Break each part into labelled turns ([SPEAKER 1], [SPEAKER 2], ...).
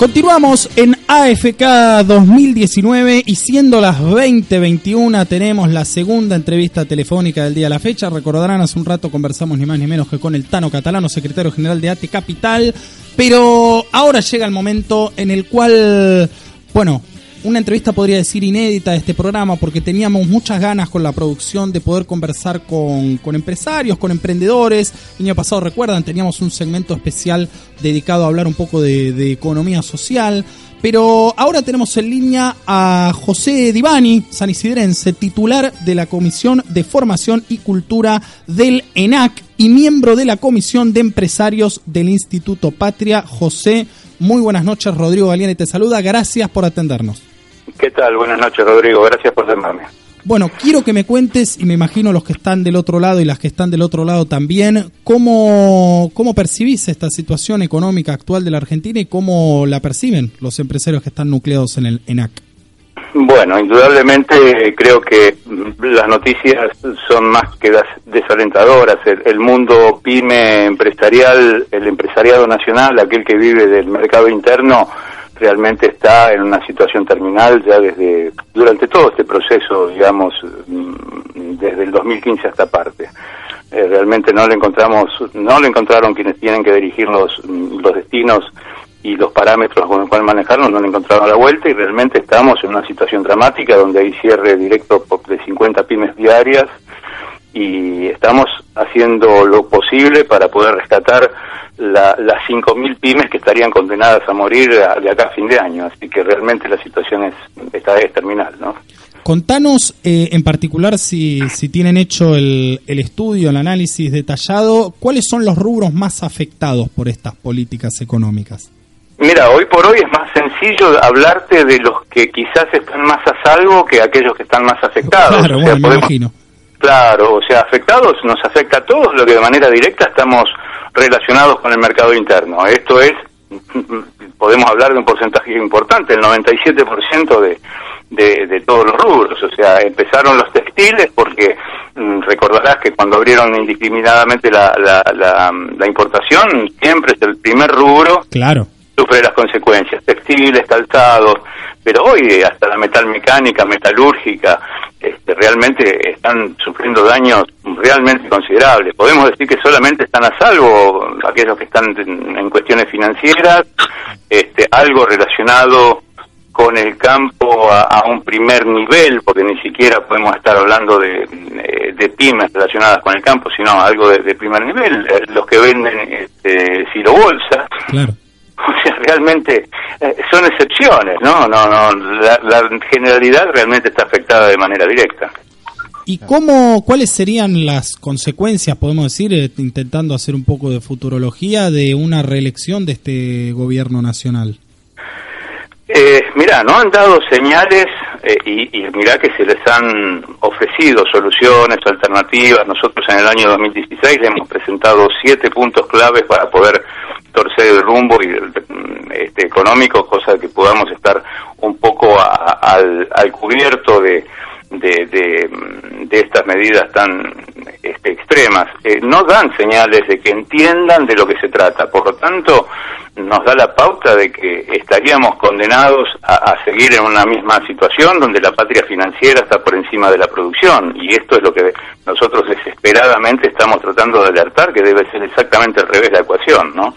[SPEAKER 1] Continuamos en AFK 2019 y siendo las 20:21 tenemos la segunda entrevista telefónica del día a la fecha. Recordarán, hace un rato conversamos ni más ni menos que con el Tano Catalano, secretario general de ATE Capital, pero ahora llega el momento en el cual, bueno, una entrevista podría decir inédita de este programa porque teníamos muchas ganas con la producción de poder conversar con, empresarios, con emprendedores. El año pasado, recuerdan, teníamos un segmento especial dedicado a hablar un poco de, economía social. Pero ahora tenemos en línea a José Divani, sanisidrense, titular de la Comisión de Formación y Cultura del ENAC y miembro de la Comisión de Empresarios del Instituto Patria. José, muy buenas noches. Rodrigo Galiani te saluda. Gracias por atendernos.
[SPEAKER 2] ¿Qué tal? Buenas noches, Rodrigo. Gracias por llamarme.
[SPEAKER 1] Bueno, quiero que me cuentes, y me imagino los que están del otro lado y las que están del otro lado también, cómo, cómo percibís esta situación económica actual de la Argentina y cómo la perciben los empresarios que están nucleados en el ENAC.
[SPEAKER 2] Bueno, indudablemente creo que las noticias son más que desalentadoras. El, el, mundo pyme empresarial, el empresariado nacional, aquel que vive del mercado interno, realmente está en una situación terminal ya desde durante todo este proceso, digamos, mm, desde el 2015 hasta parte. Eh, realmente no le encontramos, no le encontraron quienes tienen que dirigir los, mm, los destinos y los parámetros con los cuales manejarlo, no le encontraron la vuelta y realmente estamos en una situación dramática donde hay cierre directo de 50 pymes diarias y estamos haciendo lo posible para poder rescatar la, las 5.000 pymes que estarían condenadas a morir de acá a fin de año. Así que realmente la situación es, esta es terminal, ¿no?
[SPEAKER 1] Contanos eh, en particular si, si tienen hecho el, el, estudio, el análisis detallado, ¿cuáles son los rubros más afectados por estas políticas económicas?
[SPEAKER 2] Mira, hoy por hoy es más sencillo hablarte de los que quizás están más a salvo que aquellos que están más afectados.
[SPEAKER 1] Claro, bueno, me imagino.
[SPEAKER 2] Claro, o sea, afectados nos afecta a todos, lo que de manera directa estamos relacionados con el mercado interno. Esto es, podemos hablar de un porcentaje importante, el 97% de, de, de todos los rubros. O sea, empezaron los textiles porque mm, recordarás que cuando abrieron indiscriminadamente la, la, la, la importación, siempre es el primer rubro.
[SPEAKER 1] Claro
[SPEAKER 2] sufre las consecuencias, textiles, calzados, pero hoy hasta la metal mecánica, metalúrgica, este, realmente están sufriendo daños realmente considerables. Podemos decir que solamente están a salvo aquellos que están en, cuestiones financieras, este, algo relacionado con el campo a, un primer nivel, porque ni siquiera podemos estar hablando de, de, pymes relacionadas con el campo, sino algo de, primer nivel, eh, los que venden este, silo bolsa.
[SPEAKER 1] Claro
[SPEAKER 2] O sea, realmente eh, son excepciones, ¿no? No, no, la, generalidad realmente está afectada de manera directa.
[SPEAKER 1] ¿Y cómo, cuáles serían las consecuencias, podemos decir, eh, intentando hacer un poco de futurología, de una reelección de este gobierno nacional?
[SPEAKER 2] Eh, mira, no han dado señales eh, y, y mira que se les han ofrecido soluciones, alternativas. Nosotros en el año 2016 le hemos presentado siete puntos claves para poder torcer el rumbo y este, económico, cosa que podamos estar un poco al, al, cubierto de, de, de, estas medidas tan este, extremas. Eh, no dan señales de que entiendan de lo que se trata. Por lo tanto, nos da la pauta de que estaríamos condenados a, a, seguir en una misma situación donde la patria financiera está por encima de la producción. Y esto es lo que nosotros desesperadamente estamos tratando de alertar, que debe ser exactamente al revés la ecuación, ¿no?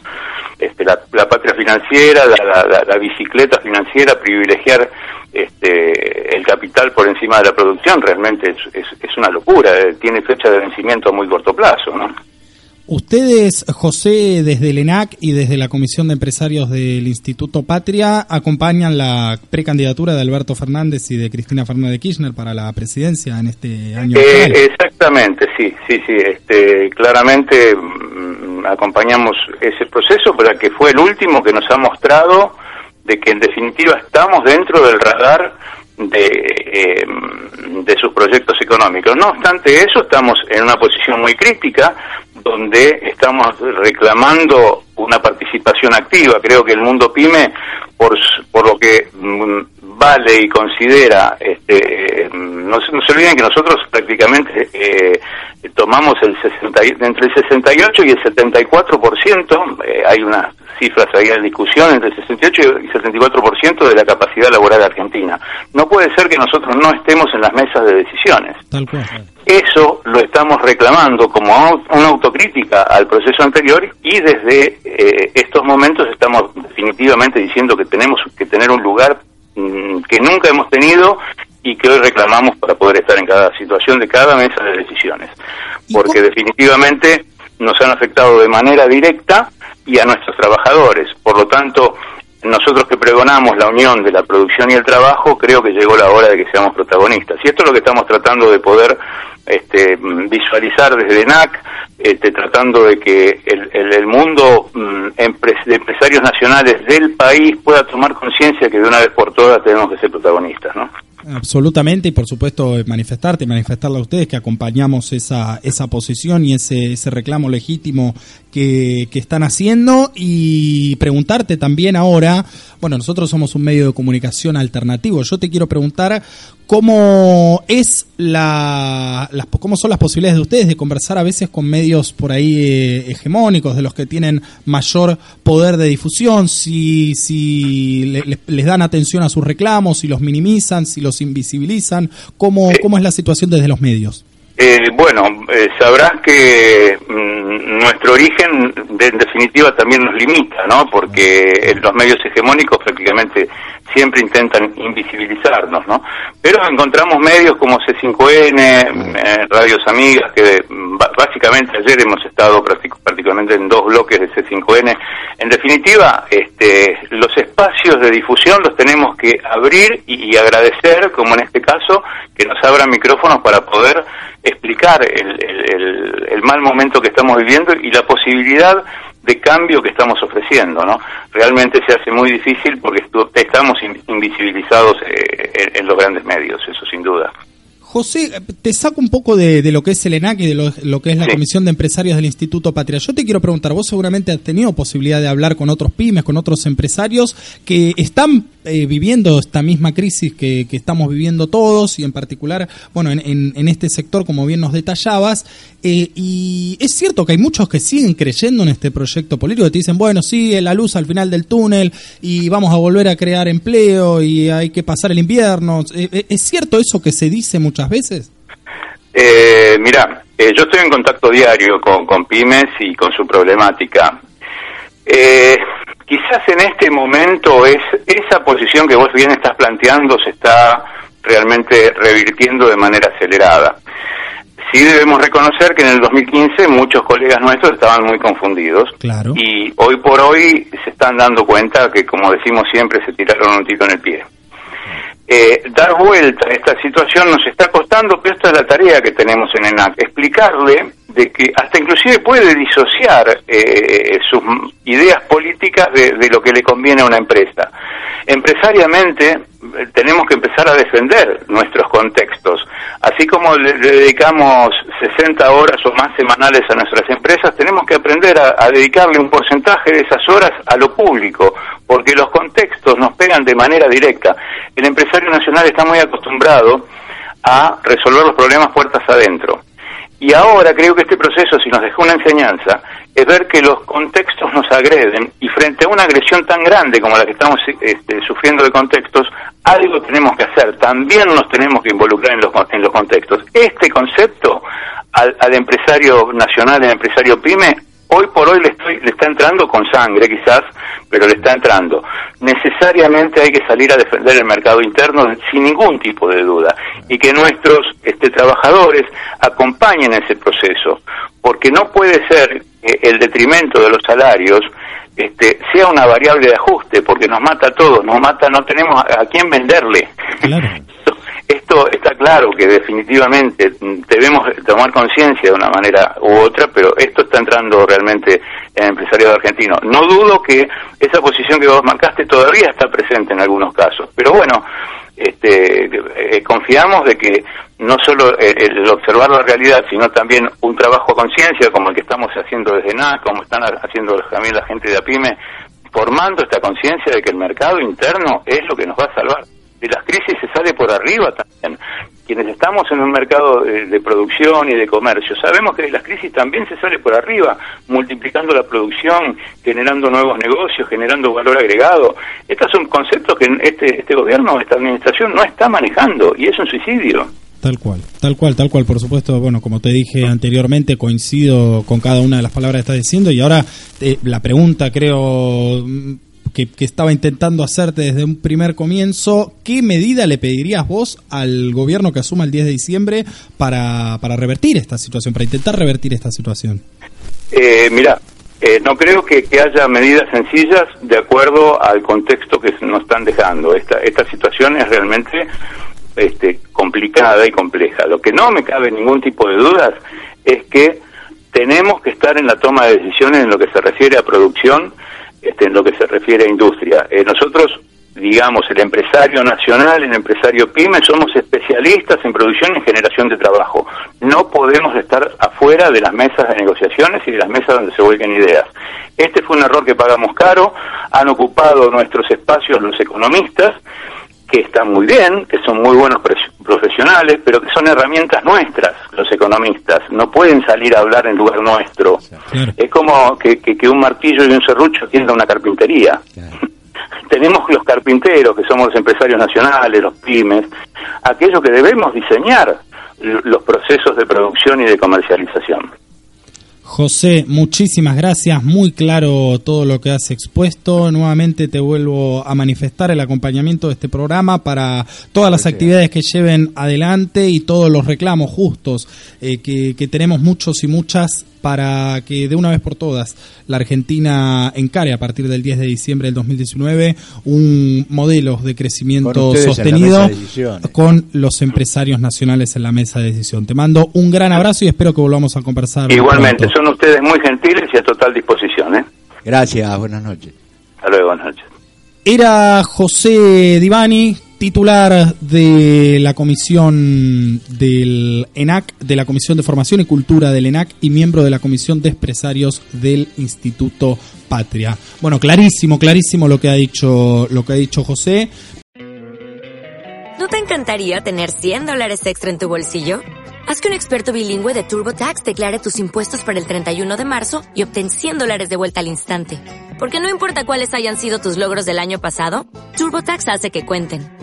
[SPEAKER 2] Este, la, la patria financiera, la, la, la, bicicleta financiera, privilegiar este, el capital por encima de la producción realmente es, es, una locura, eh, tiene fecha de vencimiento a muy corto plazo, ¿no?
[SPEAKER 1] Ustedes, José, desde el ENAC y desde la Comisión de Empresarios del Instituto Patria, acompañan la precandidatura de Alberto Fernández y de Cristina Fernández de Kirchner para la presidencia en este año.
[SPEAKER 2] Eh, exactamente, sí, sí, sí. Este, claramente mm, acompañamos ese proceso, pero que fue el último que nos ha mostrado de que en definitiva estamos dentro del radar de, eh, de sus proyectos económicos. No obstante eso, estamos en una posición muy crítica donde estamos reclamando una participación activa. Creo que el mundo pyme, por, por lo que mm, vale y considera, este, no, se olviden que nosotros prácticamente eh, tomamos el 60, entre el 68 y el 74%, eh, hay unas cifras ahí en discusión, entre el 68 y el 74% de la capacidad laboral argentina. No puede ser que nosotros no estemos en las mesas de decisiones. Eso lo estamos reclamando como una autocrítica al proceso anterior y desde eh, estos momentos estamos definitivamente diciendo que tenemos que tener un lugar que nunca hemos tenido y que hoy reclamamos para poder estar en cada situación de cada mesa de decisiones. Porque definitivamente nos han afectado de manera directa y a nuestros trabajadores. Por lo tanto, nosotros que pregonamos la unión de la producción y el trabajo, creo que llegó la hora de que seamos protagonistas. Y esto es lo que estamos tratando de poder este, visualizar desde ENAC, este, tratando de que el, el, mundo mm, de empresarios nacionales del país pueda tomar conciencia que de una vez por todas tenemos que ser protagonistas, ¿no?
[SPEAKER 1] Absolutamente, y por supuesto manifestarte, manifestarle a ustedes que acompañamos esa, esa posición y ese, ese reclamo legítimo que, que están haciendo y preguntarte también ahora, bueno, nosotros somos un medio de comunicación alternativo, yo te quiero preguntar cómo es la, las, cómo son las posibilidades de ustedes de conversar a veces con medios por ahí eh, hegemónicos, de los que tienen mayor poder de difusión, si, si les dan atención a sus reclamos, si los minimizan, si los invisibilizan, cómo, cómo es la situación desde los medios.
[SPEAKER 2] Eh, bueno, eh, sabrás que mm, nuestro origen, en definitiva, también nos limita, ¿no? Porque los medios hegemónicos prácticamente siempre intentan invisibilizarnos, ¿no? Pero encontramos medios como C5N, eh, Radios Amigas, que mm, básicamente ayer hemos estado prácticamente en dos bloques de C5N. En definitiva, este, los espacios de difusión los tenemos que abrir y agradecer, como en este caso, que nos abran micrófonos para poder explicar el, mal momento que estamos viviendo y la posibilidad de cambio que estamos ofreciendo, ¿no? Realmente se hace muy difícil porque estamos invisibilizados eh, en los grandes medios, eso sin duda.
[SPEAKER 1] José, te saco un poco de, lo que es el ENAC y de lo, que es la Comisión de Empresarios del Instituto Patria. Yo te quiero preguntar, vos seguramente has tenido posibilidad de hablar con otros pymes, con otros empresarios que están eh, viviendo esta misma crisis que, estamos viviendo todos y en particular, bueno, en, este sector, como bien nos detallabas. Eh, y es cierto que hay muchos que siguen creyendo en este proyecto político, que te dicen, bueno, sí, la luz al final del túnel y vamos a volver a crear empleo y hay que pasar el invierno. Eh, ¿Es cierto eso que se dice muchas veces?
[SPEAKER 2] Eh, mira, eh, yo estoy en contacto diario con, pymes y con su problemática. Eh, quizás en este momento es esa posición que vos bien estás planteando se está realmente revirtiendo de manera acelerada. Sí debemos reconocer que en el 2015 muchos colegas nuestros estaban muy confundidos
[SPEAKER 1] claro.
[SPEAKER 2] y hoy por hoy se están dando cuenta que, como decimos siempre, se tiraron un tiro en el pie. Eh, dar vuelta a esta situación nos está costando, pero esta es la tarea que tenemos en ENAC, explicarle de que hasta inclusive puede disociar eh, sus ideas políticas de, lo que le conviene a una empresa. Empresariamente eh, tenemos que empezar a defender nuestros contextos. Así como le, dedicamos 60 horas o más semanales a nuestras empresas, tenemos que aprender a, dedicarle un porcentaje de esas horas a lo público, porque los contextos nos pegan de manera directa. El empresario nacional está muy acostumbrado a resolver los problemas puertas adentro. Y ahora creo que este proceso, si nos dejó una enseñanza, es ver que los contextos nos agreden y frente a una agresión tan grande como la que estamos este, sufriendo de contextos, algo tenemos que hacer. También nos tenemos que involucrar en los, en los contextos. Este concepto al, al empresario nacional, al empresario pyme, hoy por hoy le, estoy, le está entrando con sangre quizás, pero le está entrando. Necesariamente hay que salir a defender el mercado interno sin ningún tipo de duda y que nuestros este, trabajadores acompañen ese proceso, porque no puede ser que el detrimento de los salarios este, sea una variable de ajuste, porque nos mata a todos, nos mata, no tenemos a, quién venderle. Esto está claro que definitivamente debemos tomar conciencia de una manera u otra, pero esto está entrando realmente en el empresariado argentino. No dudo que esa posición que vos marcaste todavía está presente en algunos casos, pero bueno, este, eh, confiamos de que no solo el, observar la realidad, sino también un trabajo a conciencia como el que estamos haciendo desde NAC, como están haciendo también la gente de APIME, formando esta conciencia de que el mercado interno es lo que nos va a salvar crisis se sale por arriba también. Quienes estamos en un mercado de, producción y de comercio, sabemos que de las crisis también se sale por arriba, multiplicando la producción, generando nuevos negocios, generando valor agregado. Estos son conceptos que este, este gobierno, esta administración no está manejando y es un suicidio.
[SPEAKER 1] Tal cual, tal cual, tal cual. Por supuesto, bueno, como te dije anteriormente, coincido con cada una de las palabras que estás diciendo y ahora eh, la pregunta creo que, estaba intentando hacerte desde un primer comienzo. ¿Qué medida le pedirías vos al gobierno que asuma el 10 de diciembre para, para revertir esta situación, para intentar revertir esta situación?
[SPEAKER 2] Eh, mira, eh, no creo que, haya medidas sencillas de acuerdo al contexto que nos están dejando. Esta, esta situación es realmente este, complicada y compleja. Lo que no me cabe ningún tipo de dudas es que tenemos que estar en la toma de decisiones en lo que se refiere a producción este, en lo que se refiere a industria. Eh, nosotros, digamos, el empresario nacional, el empresario pyme, somos especialistas en producción y generación de trabajo. No podemos estar afuera de las mesas de negociaciones y de las mesas donde se vuelquen ideas. Este fue un error que pagamos caro, han ocupado nuestros espacios los economistas, que están muy bien, que son muy buenos profesionales, pero que son herramientas nuestras, los economistas. No pueden salir a hablar en lugar nuestro. Es como que, que, un martillo y un serrucho tiendan una carpintería. Tenemos los carpinteros, que somos los empresarios nacionales, los pymes, aquellos que debemos diseñar los procesos de producción y de comercialización.
[SPEAKER 1] José, muchísimas gracias, muy claro todo lo que has expuesto. Nuevamente te vuelvo a manifestar el acompañamiento de este programa para todas las actividades que lleven adelante y todos los reclamos justos eh, que, que tenemos muchos y muchas para que de una vez por todas la Argentina encare a partir del 10 de diciembre del 2019 un modelo de crecimiento sostenido con los empresarios nacionales en la mesa de decisión. Te mando un gran abrazo y espero que volvamos a conversar.
[SPEAKER 2] Igualmente, son ustedes muy gentiles y a total disposición. ¿eh?
[SPEAKER 3] Gracias, buenas noches.
[SPEAKER 2] Hasta luego, buenas noches.
[SPEAKER 1] Era José Divani, titular de la comisión del ENAC, de la Comisión de Formación y Cultura del ENAC y miembro de la Comisión de Empresarios del Instituto Patria. Bueno, clarísimo, clarísimo lo que ha dicho, lo que ha dicho José.
[SPEAKER 4] ¿No te encantaría tener 100 dólares extra en tu bolsillo? Haz que un experto bilingüe de TurboTax declare tus impuestos para el 31 de marzo y obtén 100 dólares de vuelta al instante. Porque no importa cuáles hayan sido tus logros del año pasado, TurboTax hace que cuenten